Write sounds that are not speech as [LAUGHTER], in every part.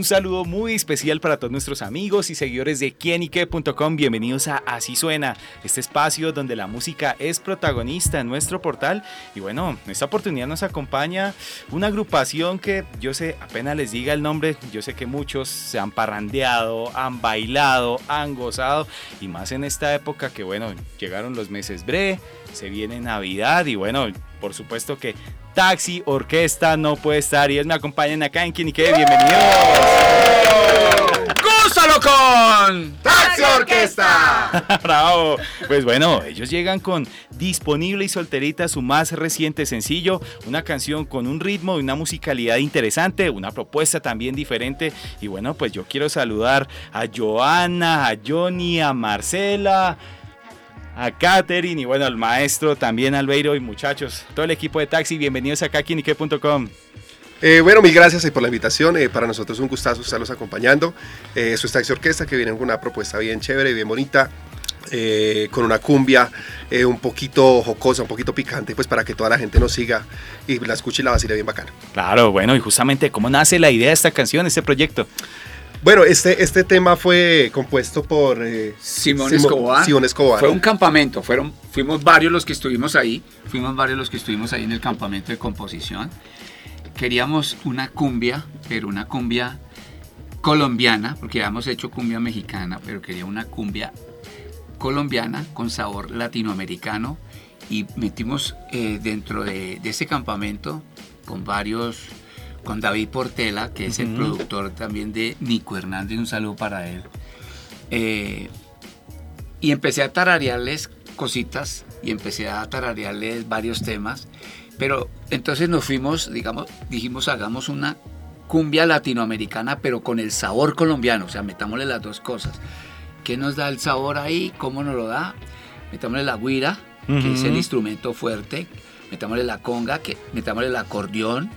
Un saludo muy especial para todos nuestros amigos y seguidores de quienique.com. Bienvenidos a Así Suena, este espacio donde la música es protagonista en nuestro portal. Y bueno, en esta oportunidad nos acompaña una agrupación que yo sé, apenas les diga el nombre, yo sé que muchos se han parrandeado, han bailado, han gozado. Y más en esta época que bueno, llegaron los meses bre, se viene Navidad y bueno, por supuesto que Taxi Orquesta no puede estar y ellos me acompañan acá en Quinique. Bienvenidos. ¡Gózalo con Taxi Orquesta! [LAUGHS] Bravo. Pues bueno, ellos llegan con Disponible y Solterita, su más reciente sencillo, una canción con un ritmo y una musicalidad interesante, una propuesta también diferente. Y bueno, pues yo quiero saludar a Joana, a Johnny, a Marcela a Katherine y bueno, al maestro también Albeiro y muchachos, todo el equipo de Taxi, bienvenidos acá a Kinique.com. Eh, bueno, mil gracias por la invitación. Eh, para nosotros es un gustazo estarlos acompañando. Eh, eso es Taxi Orquesta, que viene con una propuesta bien chévere, bien bonita. Eh, con una cumbia un poquito jocosa, un poquito picante, pues para que toda la gente nos siga y la escuche y la vacile bien bacana. Claro, bueno, y justamente, ¿cómo nace la idea de esta canción, este proyecto? Bueno, este, este tema fue compuesto por eh, Simón, Escobar. Simón Escobar. Fue un campamento, fueron, fuimos varios los que estuvimos ahí, fuimos varios los que estuvimos ahí en el campamento de composición. Queríamos una cumbia, pero una cumbia colombiana, porque habíamos hecho cumbia mexicana, pero quería una cumbia colombiana con sabor latinoamericano y metimos eh, dentro de, de ese campamento con varios con David Portela, que es el productor también de Nico Hernández, un saludo para él. Eh, y empecé a tararearles cositas y empecé a tararearles varios temas, pero entonces nos fuimos, digamos, dijimos hagamos una cumbia latinoamericana, pero con el sabor colombiano, o sea, metámosle las dos cosas. ¿Qué nos da el sabor ahí? ¿Cómo nos lo da? Metámosle la guira, que es el instrumento fuerte, metámosle la conga, que metámosle el acordeón,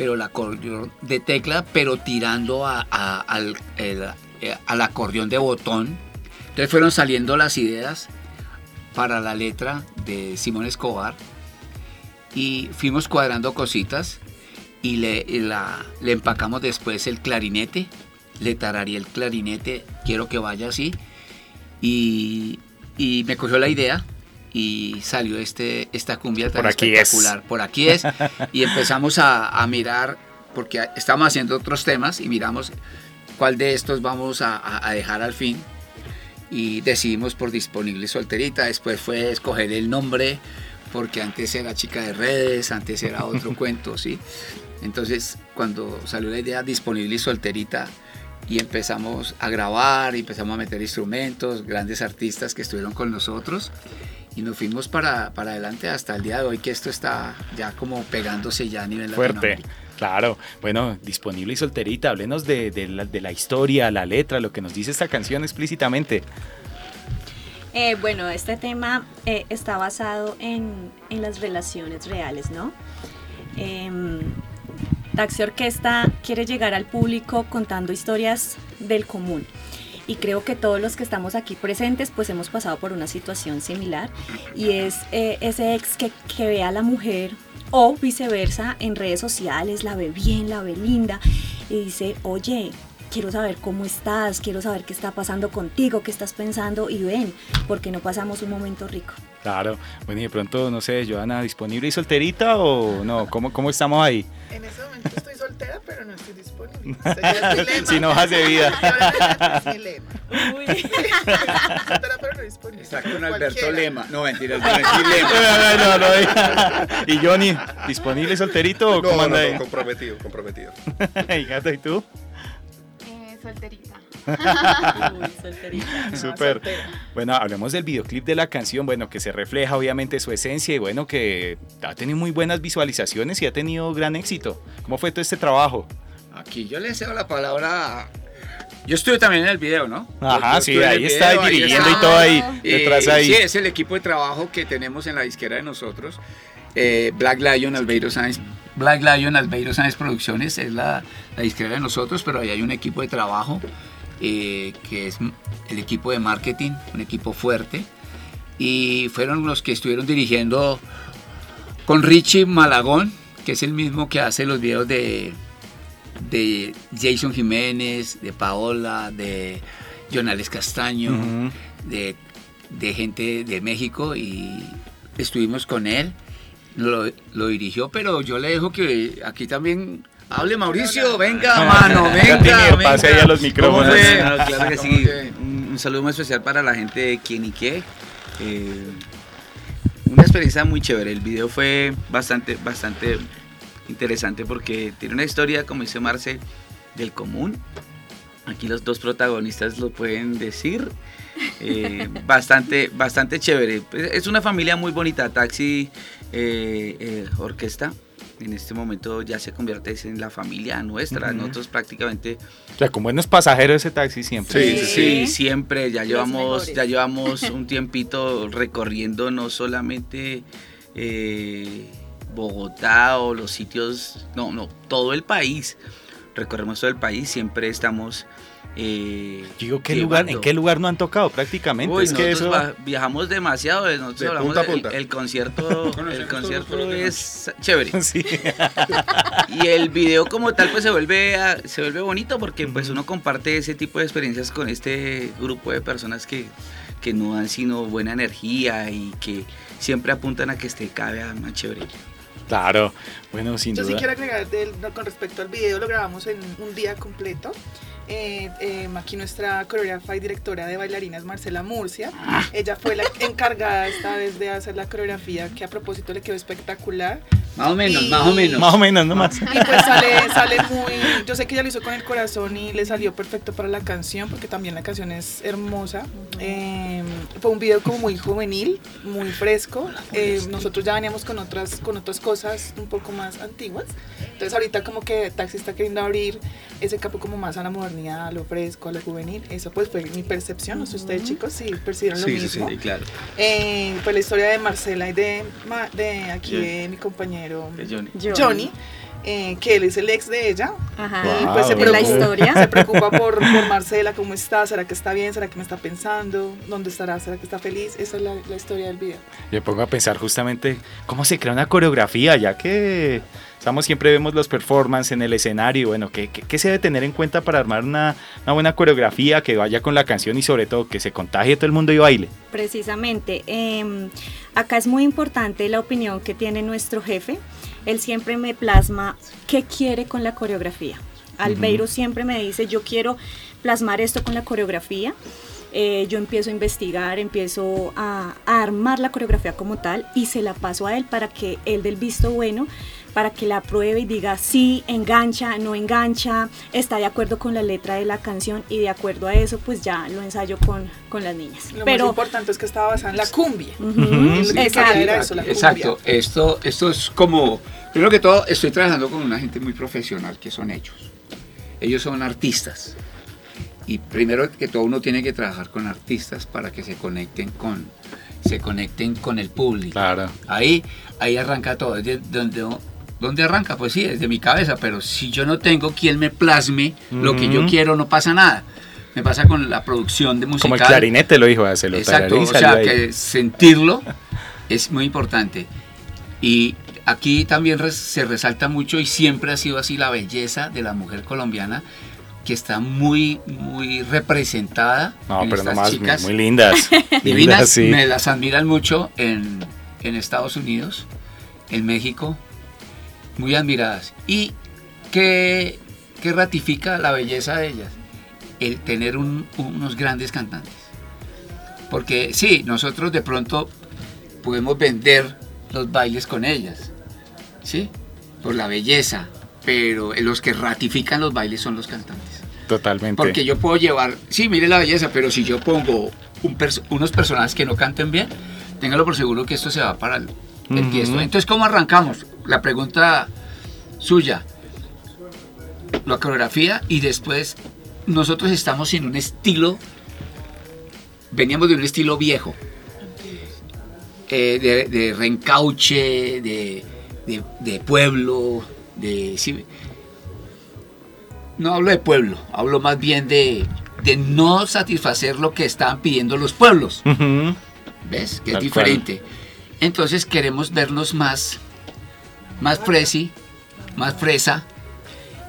pero el acordeón de tecla, pero tirando a, al, eh, al acordeón de botón. Entonces fueron saliendo las ideas para la letra de Simón Escobar y fuimos cuadrando cositas y le empacamos después el clarinete, le tararía el clarinete, quiero que vaya así y, y me cogió la idea y salió este, esta cumbia tan Por aquí espectacular. Por aquí es. [LAUGHS] Y empezamos a, mirar, porque estamos haciendo otros temas y miramos cuál de estos vamos a, dejar al fin. Y decidimos por disponible solterita. Después fue escoger el nombre, porque antes era chica de redes, antes era otro [LAUGHS] cuento, ¿sí? Entonces, cuando salió la idea disponible y solterita, y empezamos a grabar, y empezamos a meter instrumentos, grandes artistas que estuvieron con nosotros y nos fuimos para, para adelante hasta el día de hoy que esto está ya como pegándose ya a nivel fuerte. Claro, bueno, disponible y solterita, háblenos de, de, la, de, la, historia, la letra, lo que nos dice esta canción explícitamente. Eh, bueno, este tema eh, está basado en, en, las relaciones reales, ¿no? Eh, Taxi Orquesta quiere llegar al público contando historias del común y creo que todos los que estamos aquí presentes pues hemos pasado por una situación similar y es eh, ese ex que, que ve a la mujer o viceversa en redes sociales, la ve bien, la ve linda y dice, oye, quiero saber cómo estás, quiero saber qué está pasando contigo, qué estás pensando y ven, porque no pasamos un momento rico. Claro, bueno y de pronto, no sé, Joana, ¿disponible y solterita o no? ¿Cómo, cómo estamos ahí? Soltera, [LAUGHS] [LAUGHS] pero no disponible. Está con Alberto Lema. No, mentira, [LAUGHS] no no, no, no, Y Johnny, ¿disponible solterito o no, cómo anda no, ahí? No, comprometido, comprometido. ¿Y Gato, y tú? Eh, solterita. Uy, solterita. Súper. Bueno, hablemos del videoclip de la canción, bueno, que se refleja obviamente su esencia y bueno, que ha tenido muy buenas visualizaciones y ha tenido gran éxito. ¿Cómo fue todo este trabajo? Aquí yo le cedo la palabra yo estuve también en el video, ¿no? Ajá, sí, ahí está dirigiendo y todo ahí, detrás ahí. Sí, es el equipo de trabajo que tenemos en la disquera de nosotros. Eh, Black Lion, Albeiro Sainz, Black Lion Albeiro Sánchez Producciones, es la, la disquera de nosotros, pero ahí hay un equipo de trabajo eh, que es el equipo de marketing, un equipo fuerte. Y fueron los que estuvieron dirigiendo con Richie Malagón, que es el mismo que hace los videos de, de Jason Jiménez, de Paola, de Jonales Castaño, de, de gente de México y estuvimos con él, lo, lo dirigió, pero yo le dejo que aquí también hable Mauricio, venga [LAUGHS] mano, venga, venga. pase ahí a los micrófonos. ¿Cómo fue? Claro, claro que ¿Cómo sí. te- Un, un saludo muy especial para la gente de Quién y Qué. Eh, una experiencia muy chévere. El video fue bastante, bastante interesante porque tiene una historia, como dice Marce, del común. Aquí los dos protagonistas lo pueden decir. Eh, [LAUGHS] bastante, bastante chévere. Pues, Es una familia muy bonita. Taxi eh, eh, Orquesta. En este momento ya se convierte en la familia nuestra. Nosotros prácticamente O sea, con buenos pasajeros ese taxi siempre. Sí, Sí, sí, sí, siempre. Ya Los llevamos, mejores. ya llevamos un tiempito recorriendo no solamente eh, Bogotá o los sitios, no, no, todo el país. Recorremos todo el país, siempre estamos. eh, Yo digo, ¿qué lugar, ¿en qué lugar no han tocado prácticamente? Uy, es que nosotros eso... viajamos demasiado. eh, Nosotros De hablamos punta a punta. El, concierto, [LAUGHS] el concierto es chévere. [LAUGHS] Sí. [LAUGHS] Y el video como tal pues se vuelve, a- se vuelve bonito porque pues uno comparte ese tipo de experiencias con este grupo de personas que, que no dan sino buena energía y que siempre apuntan a que este cada vez más chévere. Claro, bueno, sin Yo sí quiero agregar del- con respecto al video, lo grabamos en un día completo. Eh, eh, aquí nuestra coreógrafa y directora de bailarinas, Marcela Murcia, ella fue la encargada esta vez de hacer la coreografía que a propósito le quedó espectacular. Más o menos, Y- más o menos. Más o menos, nomás. [LAUGHS] Y pues sale, sale muy, yo sé que ella lo hizo con el corazón y le salió perfecto para la canción, porque también la canción es hermosa. Eh, fue un video como muy juvenil, muy fresco. Eh, nosotros ya veníamos con otras, con otras cosas un poco más antiguas. Entonces ahorita como que Taxi está queriendo abrir ese campo como más a la modernidad, a lo fresco, a lo juvenil. Eso pues fue mi percepción. No sé ustedes chicos si percibieron lo Sí, sí, sí. mismo. claro. Eh, pues la historia de Marcela y de, de aquí de mi compañero Johnny. Johnny, eh, que él es el ex de ella. Ajá. Y Wow. pues se En En la preocupa, historia. se preocupa por, por Marcela, cómo está, será que está bien, será que me está pensando, dónde estará, será que está feliz. Esa es la, la historia del video. Yo pongo a pensar justamente cómo se crea una coreografía, ya que estamos siempre vemos los performances en el escenario. Bueno, ¿qué, qué, qué se debe tener en cuenta para armar una, una buena coreografía que vaya con la canción y sobre todo que se contagie todo el mundo y baile? Precisamente, em, acá es muy importante la opinión que tiene nuestro jefe. Él siempre me plasma qué quiere con la coreografía. Albeiro siempre me dice, yo quiero plasmar esto con la coreografía. Eh, yo empiezo a investigar, empiezo a, a armar la coreografía como tal y se la paso a él para que él del visto bueno, para que la apruebe y diga sí, engancha, no engancha, está de acuerdo con la letra de la canción y de acuerdo a eso pues ya lo ensayo con, con las niñas. Lo Pero más importante es que estaba basada en la cumbia. Que exacto. era eso, la cumbia. Exacto, esto, esto es como, primero que todo, estoy trabajando con una gente muy profesional, que son ellos. Ellos son artistas. Y primero que todo uno tiene que trabajar con artistas para que se conecten con, se conecten con el público. Claro. Ahí, ahí arranca todo. Es de- donde, ¿Dónde arranca? Pues sí, desde mi cabeza, pero si yo no tengo quien me plasme lo que yo quiero, no pasa nada. Me pasa con la producción de música. Como el clarinete lo dijo, se lo Exacto, o sea ahí. que sentirlo es muy importante. Y aquí también res- se resalta mucho y siempre ha sido así la belleza de la mujer colombiana que está muy, muy representada. No, en pero estas nomás muy, chicas muy lindas. [LAUGHS] divinas. Lindas, sí. Me las admiran mucho en, en Estados Unidos, en México, muy admiradas. ¿Y qué, qué ratifica la belleza de ellas? El tener un- unos grandes cantantes. Porque sí, nosotros de pronto podemos vender los bailes con ellas, ¿sí? Por la belleza, pero los que ratifican los bailes son los cantantes. Totalmente. Porque yo puedo llevar, sí, mire la belleza, pero si yo pongo un perso- unos personajes que no canten bien, téngalo por seguro que esto se va para el, tiesto. Entonces, ¿cómo arrancamos? La pregunta suya, la coreografía y después nosotros estamos en un estilo, veníamos de un estilo viejo, eh, de, de reencauche, de, de, de pueblo, de... sí, no hablo de pueblo, hablo más bien de, de no satisfacer lo que estaban pidiendo los pueblos. ¿Ves? Que Tal es diferente. Entonces queremos vernos más, más fresi, más fresa.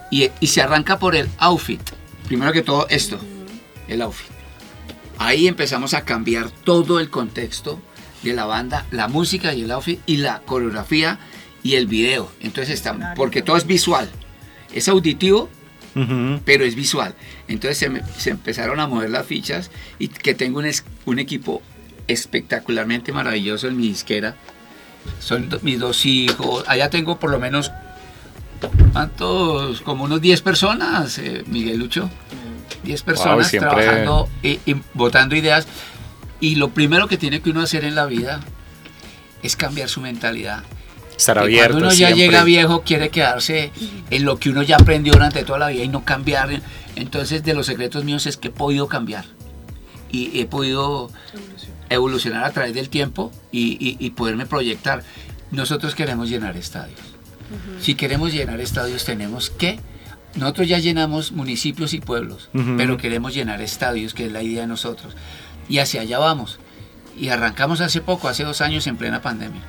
Y, y se arranca por el outfit. Primero que todo esto, el outfit. Ahí empezamos a cambiar todo el contexto de la banda, la música y el outfit y la coreografía y el video. Entonces está, porque todo es visual. Es auditivo, pero es visual. Entonces se, me- se empezaron a mover las fichas y que tengo un, es- un equipo espectacularmente maravilloso en mi disquera. Son mis dos hijos. Allá tengo por lo menos, ¿cuántos? Como unos 10 personas, eh, Miguel Lucho. 10 personas siempre- trabajando y, y botando ideas. Y lo primero que tiene que uno hacer en la vida es cambiar su mentalidad. Estar Que abierto. Cuando uno ya siempre. llega viejo, quiere quedarse en lo que uno ya aprendió durante toda la vida y no cambiar. Entonces, de los secretos míos es que he podido cambiar. Y he podido evolucionar a través del tiempo y, y- y poderme proyectar. Nosotros queremos llenar estadios. Si queremos llenar estadios, tenemos que. Nosotros ya llenamos municipios y pueblos, pero queremos llenar estadios, que es la idea de nosotros. Y hacia allá vamos. Y arrancamos hace poco, hace dos años, en plena pandemia.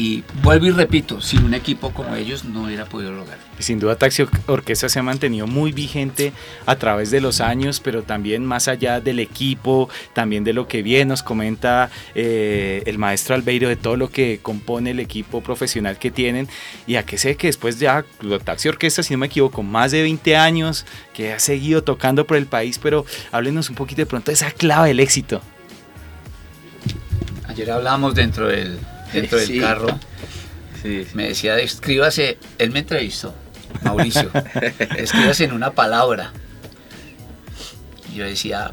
Y vuelvo y repito, sin un equipo como ellos no hubiera podido lograr. Sin duda Taxi Or- Orquesta se ha mantenido muy vigente a través de los años, pero también más allá del equipo, también de lo que bien nos comenta eh, el maestro Albeiro, de todo lo que compone el equipo profesional que tienen. Y a que sé que después ya Taxi Orquesta, si no me equivoco, más de 20 años, que ha seguido tocando por el país, pero háblenos un poquito de pronto de esa clave del éxito. Ayer hablábamos dentro del, dentro del Sí. carro. Sí, sí. Me decía, escríbase, él me entrevistó, Mauricio, [LAUGHS] escríbase en una palabra. Yo decía,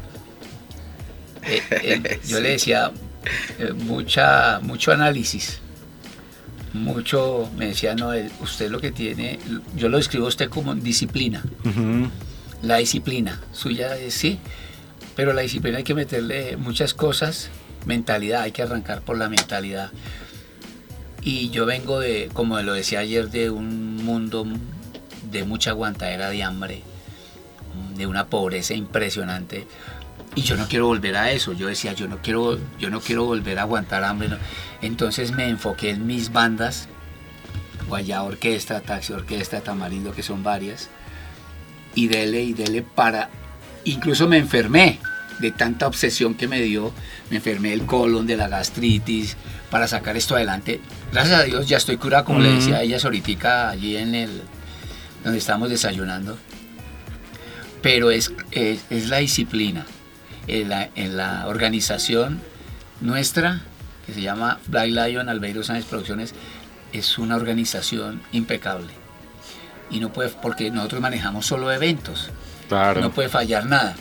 eh, eh, yo le decía, eh, mucha, mucho análisis, mucho, me decía, no, usted lo que tiene, yo lo escribo a usted como disciplina, la disciplina suya es sí, pero la disciplina hay que meterle muchas cosas, mentalidad, hay que arrancar por la mentalidad. Y yo vengo de, como lo decía ayer, de un mundo de mucha aguantadera de hambre, de una pobreza impresionante. Y yo no quiero volver a eso. Yo decía, yo no quiero, yo no quiero volver a aguantar hambre. Entonces me enfoqué en mis bandas, Guayá Orquesta, Taxi Orquesta, Tamarindo, que son varias. Y dele y dele para... Incluso me enfermé de tanta obsesión que me dio. Me enfermé del colon, de la gastritis, para sacar esto adelante. Gracias a Dios ya estoy curado, como le decía a ellas ahorita allí en el... donde estamos desayunando. Pero es, es, es la disciplina. En la, en la organización nuestra, que se llama Black Lion Albeiro Sánchez Producciones, es una organización impecable. Y no puede, porque nosotros manejamos solo eventos, Claro. no puede fallar nada.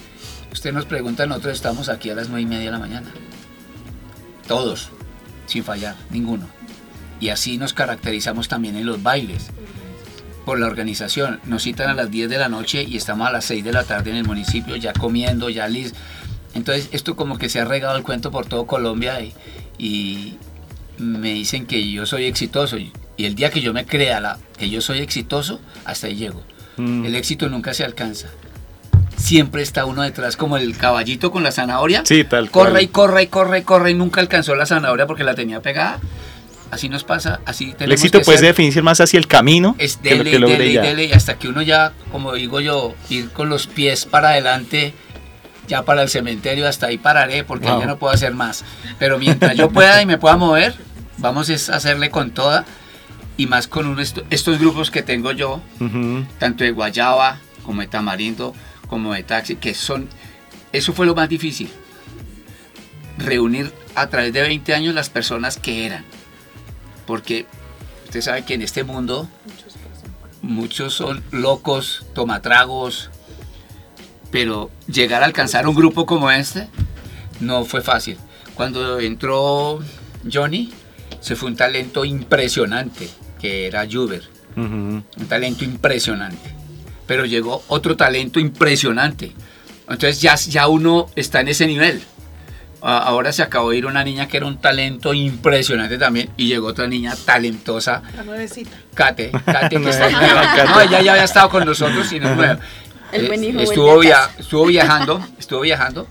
Usted nos pregunta, nosotros estamos aquí a las nueve y media de la mañana. Todos, sin fallar, ninguno. Y así nos caracterizamos también en los bailes. Por la organización, nos citan a las 10 de la noche y estamos a las 6 de la tarde en el municipio, ya comiendo, ya listo. Entonces, esto como que se ha regado el cuento por todo Colombia y, y me dicen que yo soy exitoso. Y el día que yo me crea la, que yo soy exitoso, hasta ahí llego. Mm. El éxito nunca se alcanza. Siempre está uno detrás como el caballito con la zanahoria. Sí, tal Corre cual. y corre y corre y corre y nunca alcanzó la zanahoria porque la tenía pegada. Así nos pasa, así tenemos El éxito que puede ser. definirse más hacia el camino Es que lo dele, que dele, dele, y hasta que uno ya, como digo yo, ir con los pies para adelante, ya para el cementerio, hasta ahí pararé porque Wow. ya no puedo hacer más. Pero mientras yo pueda y me pueda mover, vamos a hacerle con toda y más con estos grupos que tengo yo, tanto de Guayaba como de Tamarindo, como de Taxi, que son, eso fue lo más difícil, reunir a través de 20 años las personas que eran, porque usted sabe que en este mundo muchos son locos, tomatragos, pero llegar a alcanzar un grupo como este no fue fácil. Cuando entró Johnny, se fue un talento impresionante, que era Juber un talento impresionante. Pero llegó otro talento impresionante. Entonces ya, ya uno está en ese nivel. ahora se acabó de ir una niña que era un talento impresionante también y llegó otra niña talentosa, La nuevecita. Kate, [LAUGHS] Kate que No, está no, nueva. [LAUGHS] No, ella ya había estado con nosotros y no es nueva. El Eh, buen hijo, estuvo, via- estuvo viajando, estuvo viajando.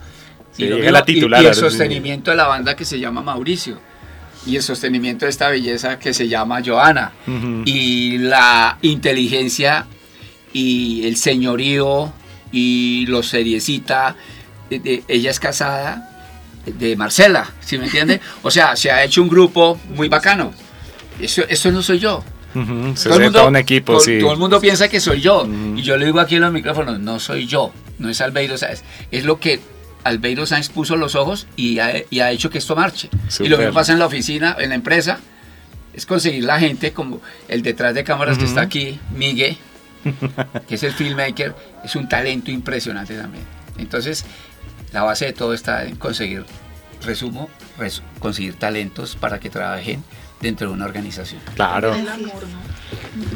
Sí, lo llega mismo- la y- titular, y, el ahora sí. sostenimiento de la banda que se llama Mauricio. Y el sostenimiento de esta belleza que se llama Joana. Ujú. Y la inteligencia y el señorío y lo seriecita. ella es casada de Marcela, ¿sí me entiende? [LAUGHS] O sea, se ha hecho un grupo muy bacano. Eso, eso no soy yo. Ujú, Se Todo el, mundo, un equipo, todo- sí. todo el mundo piensa que soy yo. Ujú. Y yo le digo aquí en los micrófonos, no soy yo, no es Albeiro Sáenz. Es lo que Albeiro Sáenz puso los ojos y ha, y ha hecho que esto marche. Y Súper. lo mismo pasa en la oficina, en la empresa. Es conseguir la gente como el detrás de cámaras que Ujú. está aquí, Miguel, [LAUGHS] que es el filmmaker, es un talento impresionante también. Entonces, la base de todo está en conseguir, resumo, res- conseguir talentos para que trabajen dentro de una organización. Claro, El amor, ¿no?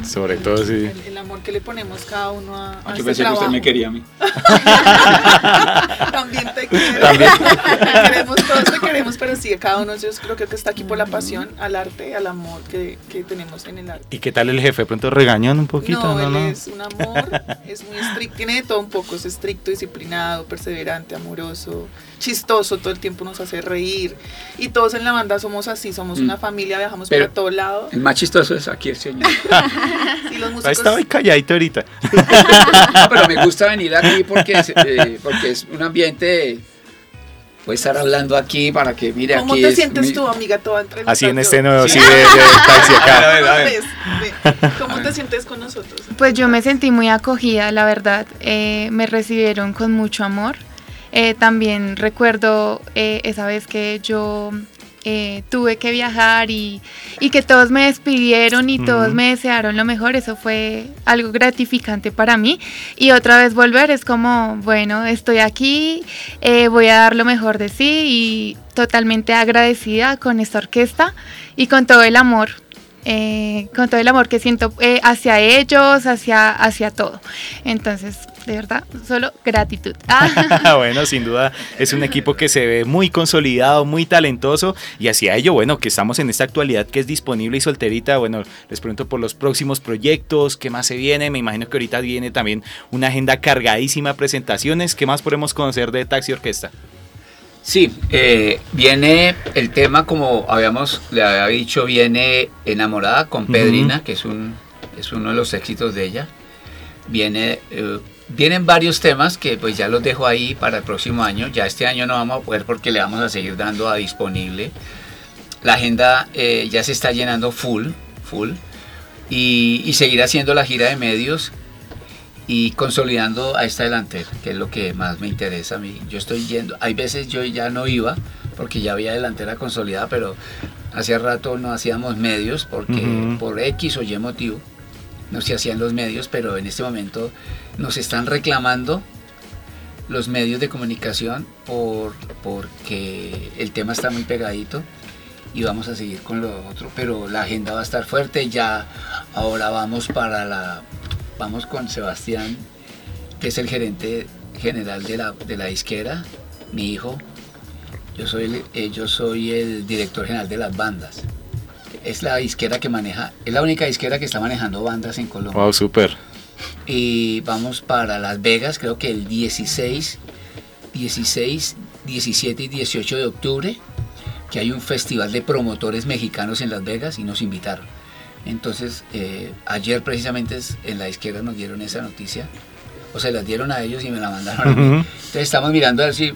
Sobre todo sí. El, el amor que le ponemos cada uno a, a Yo este pensé que usted me trabajo. quería a mí. [LAUGHS] También te quiero. Te [LAUGHS] queremos, todos te queremos, pero sí, cada uno yo creo que está aquí por la pasión al arte, al amor que, que tenemos en el arte. ¿Y qué tal el jefe? Pronto regañan un poquito, no, ¿no? él no? es un amor, es muy estricto, tiene de todo un poco, es estricto, disciplinado, perseverante, amoroso, chistoso, todo el tiempo nos hace reír. Y todos en la banda somos así, somos Mm. una familia, viajamos Pero- para todo lado. El más chistoso es aquí el señor. Y los músicos estaba ahí calladito ahorita. No, pero me gusta venir aquí porque es, eh, porque es un ambiente. Voy a estar hablando aquí para que mire ¿Cómo aquí. te es sientes mi- tú, amiga? Toda entrevista Así en este nuevo, Sí. sí, de, de taxi A acá. ver, a ver. Ves, ve. ¿Cómo te sientes con nosotros? Pues yo me sentí muy acogida, la verdad. eh, me recibieron con mucho amor. Eh, también recuerdo eh, esa vez que yo eh, tuve que viajar y, y que todos me despidieron y todos me desearon lo mejor. Eso fue algo gratificante para mí. Y otra vez volver es como, bueno, estoy aquí, eh, voy a dar lo mejor de sí y totalmente agradecida con esta orquesta y con todo el amor eh, con todo el amor que siento eh, hacia ellos, hacia, hacia todo. Entonces, de verdad, solo gratitud. [LAUGHS] Ah. [LAUGHS] bueno, sin duda es un equipo que se ve muy consolidado, muy talentoso y hacia ello, bueno, que estamos en esta actualidad que es disponible y solterita, bueno, les pregunto por los próximos proyectos, qué más se viene, me imagino que ahorita viene también una agenda cargadísima de presentaciones, ¿qué más podemos conocer de Taxi Orquesta? Sí, eh, viene el tema, como habíamos le había dicho, viene Enamorada con. Pedrina, que es, un, es uno de los éxitos de ella. Viene, eh, vienen varios temas que pues ya los dejo ahí para el próximo año. Ya este año no vamos a poder porque le vamos a seguir dando a disponible. La agenda eh, ya se está llenando full, full. Y, y seguir haciendo la gira de medios y consolidando a esta delantera, que es lo que más me interesa a mí. Yo estoy yendo, hay veces yo ya no iba porque ya había delantera consolidada, pero hacía rato no hacíamos medios porque Ujú. por X o Y motivo no se hacían los medios, pero en este momento nos están reclamando los medios de comunicación por porque el tema está muy pegadito y vamos a seguir con lo otro, pero la agenda va a estar fuerte, ya ahora vamos para la vamos con Sebastián, que es el gerente general de la, de la disquera, mi hijo. Yo soy, eh, yo soy el director general de las bandas. Es la disquera que maneja, es la única disquera que está manejando bandas en Colombia. Wow, súper. Y vamos para Las Vegas, creo que el 16, 16, 17 y 18 de octubre, que hay un festival de promotores mexicanos en Las Vegas y nos invitaron. Entonces, eh, ayer precisamente en la izquierda nos dieron esa noticia, o se la dieron a ellos y me la mandaron a mí. Entonces estamos mirando a ver si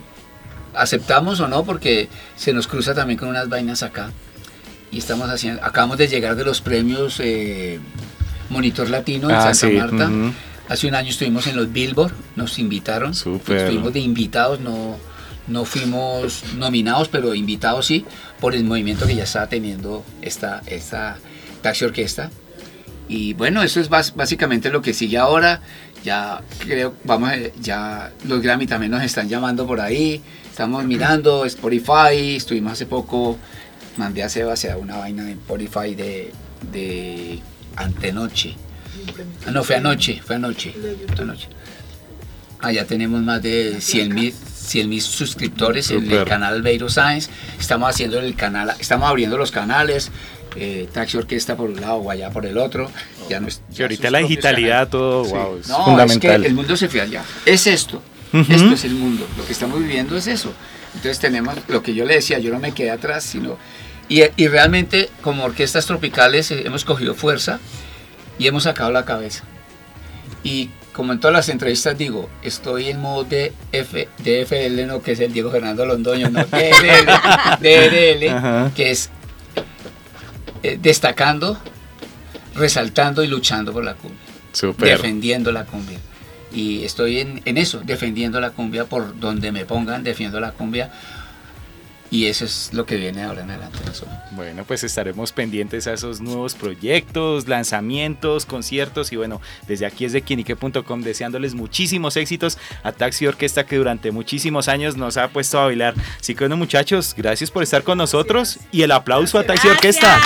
aceptamos o no, porque se nos cruza también con unas vainas acá. Y estamos haciendo, acabamos de llegar de los premios eh, Monitor Latino en Ah, Santa sí. Marta. ujú. Hace un año estuvimos en los Billboard, nos invitaron. Súper. Estuvimos de invitados, no, no fuimos nominados, pero invitados sí, por el movimiento que ya estaba teniendo esta, esta taxi orquesta. Y bueno, eso es básicamente lo que sigue ahora. Ya creo, vamos, a- ya los Grammy también nos están llamando por ahí. Estamos mirando Spotify. Estuvimos hace poco, mandé a Sebastián una vaina de Spotify de, de antenoche. Ah, no, fue anoche, fue anoche. anoche. Allá tenemos más de 100 mil, 100 mil suscriptores en el canal Beiro Science. Estamos haciendo el canal, estamos abriendo los canales. eh, Taxi Orquesta por un lado, Guayá por el otro. Ya no es- Y ahorita la digitalidad, canales. todo, Sí. wow, es No, fundamental. es que el mundo se fue allá. Es esto. Ujú. Esto es el mundo. Lo que estamos viviendo es eso. Entonces tenemos lo que yo le decía, yo no me quedé atrás, sino... Y, y realmente como orquestas tropicales eh, hemos cogido fuerza y hemos sacado la cabeza. Y como en todas las entrevistas digo, estoy en modo de F, DFL, no, que es el Diego Fernando Londoño, no, DRL, DRL, [LAUGHS] que es eh, destacando, resaltando y luchando por la cumbia Súper. defendiendo la cumbia. Y estoy en, en eso, defendiendo la cumbia por donde me pongan, defiendo la cumbia. Y eso es lo que viene ahora en adelante. Bueno, pues estaremos pendientes a esos nuevos proyectos, lanzamientos, conciertos y bueno, desde aquí es de quienique.com deseándoles muchísimos éxitos a Taxi Orquesta que durante muchísimos años nos ha puesto a bailar. Así que bueno muchachos, gracias por estar con nosotros y el aplauso a Taxi Orquesta.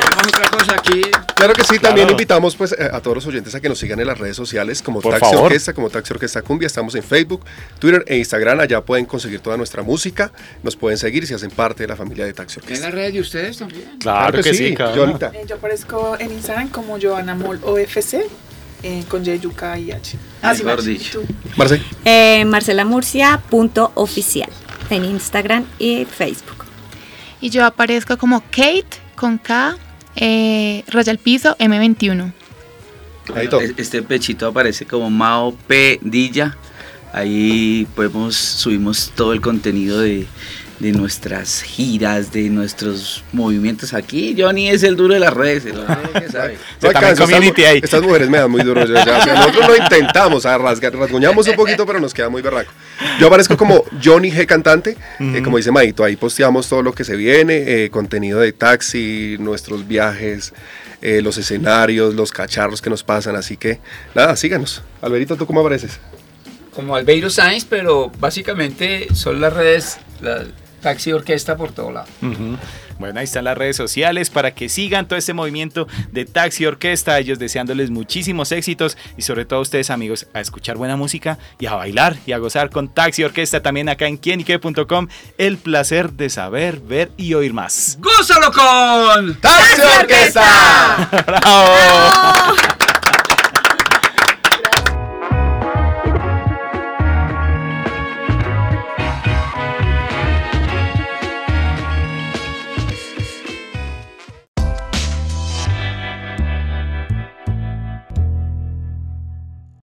Tenemos otra cosa aquí. Claro que sí, también Claro. invitamos pues eh, a todos los oyentes a que nos sigan en las redes sociales como Por Taxi favor. Orquesta, como Taxi Orquesta Cumbia, estamos en Facebook, Twitter e Instagram, allá pueden conseguir toda nuestra música, nos pueden seguir si hacen parte de la familia de Taxi En Orquesta. la red de ustedes también. Claro, que, sí, cada uno. Jonita. Eh, yo aparezco en Instagram como Joana Mol OFC eh, con Y, Yuka y H. Ah, sí, tú. Marce, Eh, marcelamurcia.oficial en Instagram y Facebook. Y yo aparezco como Kate con K, eh, raya al piso, M21. ahí todo. Es- Este pechito aparece como Mao P. Dilla. Ahí podemos, subimos todo el contenido de, de nuestras giras, de nuestros movimientos aquí. Johnny es el duro de las redes, [LAUGHS] el que sabe. Estas, ahí. estas mujeres me dan muy duro. yo ya, o sea, nosotros lo intentamos, a rasgar, rasguñamos un poquito, pero nos queda muy berraco. Yo aparezco como Johnny G Cantante, eh, como dice Maito, ahí posteamos todo lo que se viene, eh, contenido de taxi, nuestros viajes, eh, los escenarios, los cacharros que nos pasan, así que nada, síganos. Alberito, ¿tú cómo apareces? Como Albeiro Science, pero básicamente son las redes, taxi orquesta por todo lado. Bueno, ahí están las redes sociales para que sigan todo este movimiento de Taxi Orquesta, ellos deseándoles muchísimos éxitos y sobre todo a ustedes amigos a escuchar buena música y a bailar y a gozar con Taxi Orquesta también acá en quienique.com. El placer de saber, ver y oír más. ¡Gózalo con! ¡Taxi Orquesta! [LAUGHS] ¡Bravo!